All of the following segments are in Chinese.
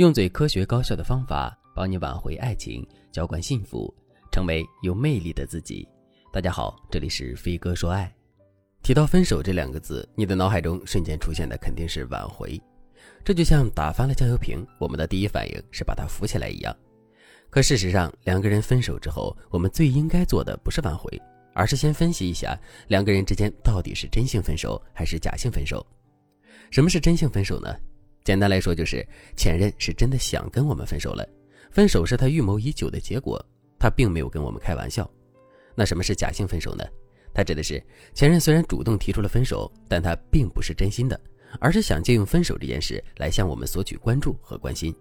用最科学高效的方法帮你挽回爱情，浇灌幸福，成为有魅力的自己。大家好，这里是飞哥说爱。提到分手这两个字，你的脑海中瞬间出现的肯定是挽回。这就像打翻了酱油瓶，我们的第一反应是把它扶起来一样。可事实上，两个人分手之后，我们最应该做的不是挽回，而是先分析一下两个人之间到底是真性分手还是假性分手。什么是真性分手呢？简单来说，就是前任是真的想跟我们分手了，分手是他预谋已久的结果，他并没有跟我们开玩笑。那什么是假性分手呢？他指的是前任虽然主动提出了分手，但他并不是真心的，而是想借用分手这件事来向我们索取关注和关心。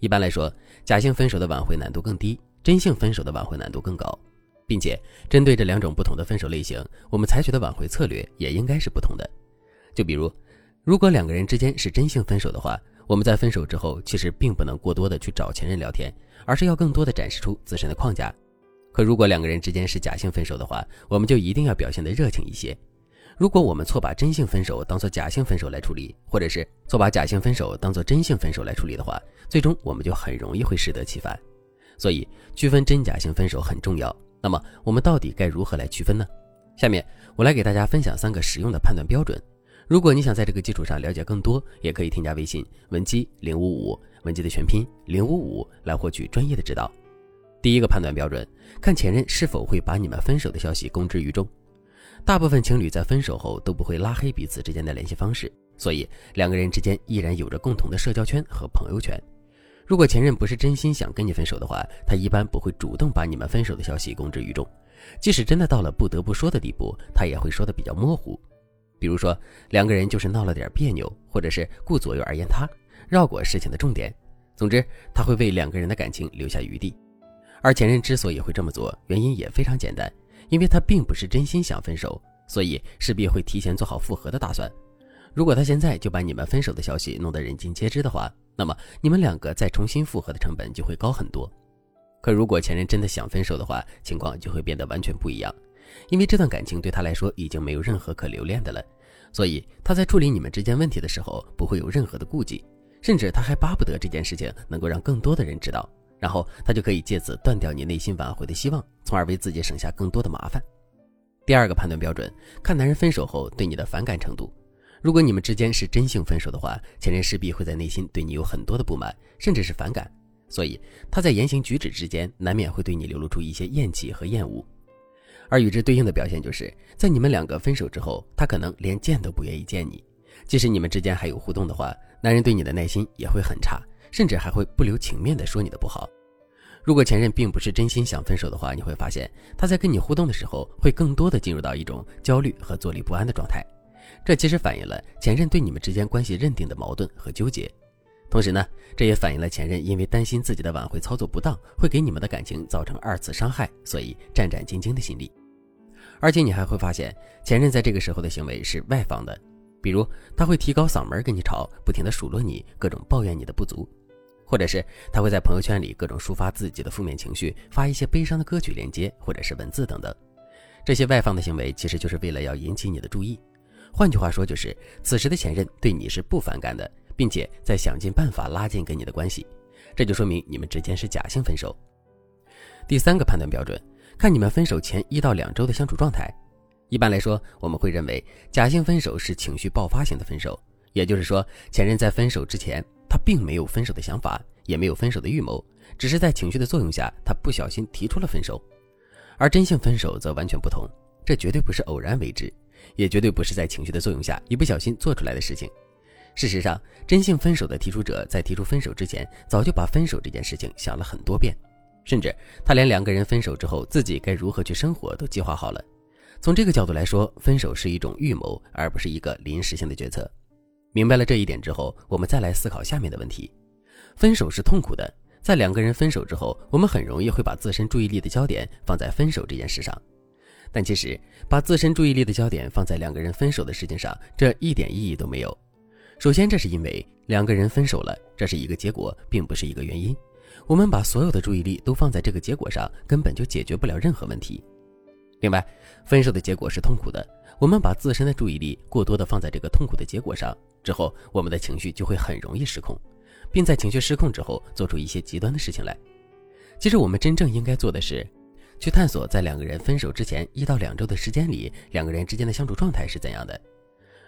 一般来说，假性分手的挽回难度更低，真性分手的挽回难度更高，并且针对这两种不同的分手类型，我们采取的挽回策略也应该是不同的。就比如。如果两个人之间是真性分手的话，我们在分手之后其实并不能过多的去找前任聊天，而是要更多的展示出自身的框架。可如果两个人之间是假性分手的话，我们就一定要表现的热情一些。如果我们错把真性分手当做假性分手来处理，或者是错把假性分手当做真性分手来处理的话，最终我们就很容易会适得其反。所以区分真假性分手很重要。那么我们到底该如何来区分呢？下面我来给大家分享三个实用的判断标准。如果你想在这个基础上了解更多，也可以添加微信文姬零五五，文姬的全拼零五五来获取专业的指导。第一个判断标准，看前任是否会把你们分手的消息公之于众。大部分情侣在分手后都不会拉黑彼此之间的联系方式，所以两个人之间依然有着共同的社交圈和朋友圈。如果前任不是真心想跟你分手的话，他一般不会主动把你们分手的消息公之于众。即使真的到了不得不说的地步，他也会说的比较模糊。比如说，两个人就是闹了点别扭，或者是顾左右而言他，绕过事情的重点。总之，他会为两个人的感情留下余地。而前任之所以会这么做，原因也非常简单，因为他并不是真心想分手，所以势必会提前做好复合的打算。如果他现在就把你们分手的消息弄得人尽皆知的话，那么你们两个再重新复合的成本就会高很多。可如果前任真的想分手的话，情况就会变得完全不一样。因为这段感情对他来说已经没有任何可留恋的了，所以他在处理你们之间问题的时候不会有任何的顾忌，甚至他还巴不得这件事情能够让更多的人知道，然后他就可以借此断掉你内心挽回的希望，从而为自己省下更多的麻烦。第二个判断标准，看男人分手后对你的反感程度。如果你们之间是真性分手的话，前任势必会在内心对你有很多的不满，甚至是反感，所以他在言行举止之间难免会对你流露出一些厌弃和厌恶。而与之对应的表现，就是在你们两个分手之后，他可能连见都不愿意见你。即使你们之间还有互动的话，男人对你的耐心也会很差，甚至还会不留情面的说你的不好。如果前任并不是真心想分手的话，你会发现他在跟你互动的时候，会更多的进入到一种焦虑和坐立不安的状态。这其实反映了前任对你们之间关系认定的矛盾和纠结。同时呢，这也反映了前任因为担心自己的挽回操作不当，会给你们的感情造成二次伤害，所以战战兢兢的心理。而且你还会发现，前任在这个时候的行为是外放的，比如他会提高嗓门跟你吵，不停的数落你，各种抱怨你的不足，或者是他会在朋友圈里各种抒发自己的负面情绪，发一些悲伤的歌曲链接或者是文字等等。这些外放的行为其实就是为了要引起你的注意，换句话说，就是此时的前任对你是不反感的，并且在想尽办法拉近跟你的关系，这就说明你们之间是假性分手。第三个判断标准。看你们分手前一到两周的相处状态，一般来说，我们会认为假性分手是情绪爆发型的分手，也就是说，前任在分手之前，他并没有分手的想法，也没有分手的预谋，只是在情绪的作用下，他不小心提出了分手。而真性分手则完全不同，这绝对不是偶然为之，也绝对不是在情绪的作用下一不小心做出来的事情。事实上，真性分手的提出者在提出分手之前，早就把分手这件事情想了很多遍。甚至他连两个人分手之后自己该如何去生活都计划好了。从这个角度来说，分手是一种预谋，而不是一个临时性的决策。明白了这一点之后，我们再来思考下面的问题：分手是痛苦的，在两个人分手之后，我们很容易会把自身注意力的焦点放在分手这件事上。但其实，把自身注意力的焦点放在两个人分手的事情上，这一点意义都没有。首先，这是因为两个人分手了，这是一个结果，并不是一个原因。我们把所有的注意力都放在这个结果上，根本就解决不了任何问题。另外，分手的结果是痛苦的，我们把自身的注意力过多的放在这个痛苦的结果上之后，我们的情绪就会很容易失控，并在情绪失控之后做出一些极端的事情来。其实我们真正应该做的是，去探索在两个人分手之前一到两周的时间里，两个人之间的相处状态是怎样的。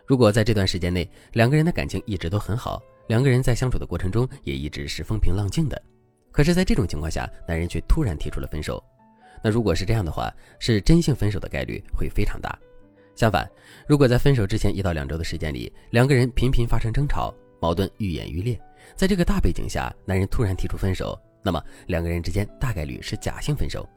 如果在这段时间内，两个人的感情一直都很好，两个人在相处的过程中也一直是风平浪静的，可是，在这种情况下，男人却突然提出了分手，那如果是这样的话，是真性分手的概率会非常大。相反，如果在分手之前一到两周的时间里，两个人频频发生争吵，矛盾愈演愈烈，在这个大背景下，男人突然提出分手，那么两个人之间大概率是假性分手。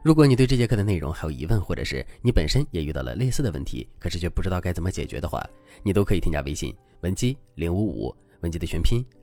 如果你对这节课的内容还有疑问，或者是你本身也遇到了类似的问题，可是却不知道该怎么解决的话，你都可以添加微信文姬零五五，文姬的全拼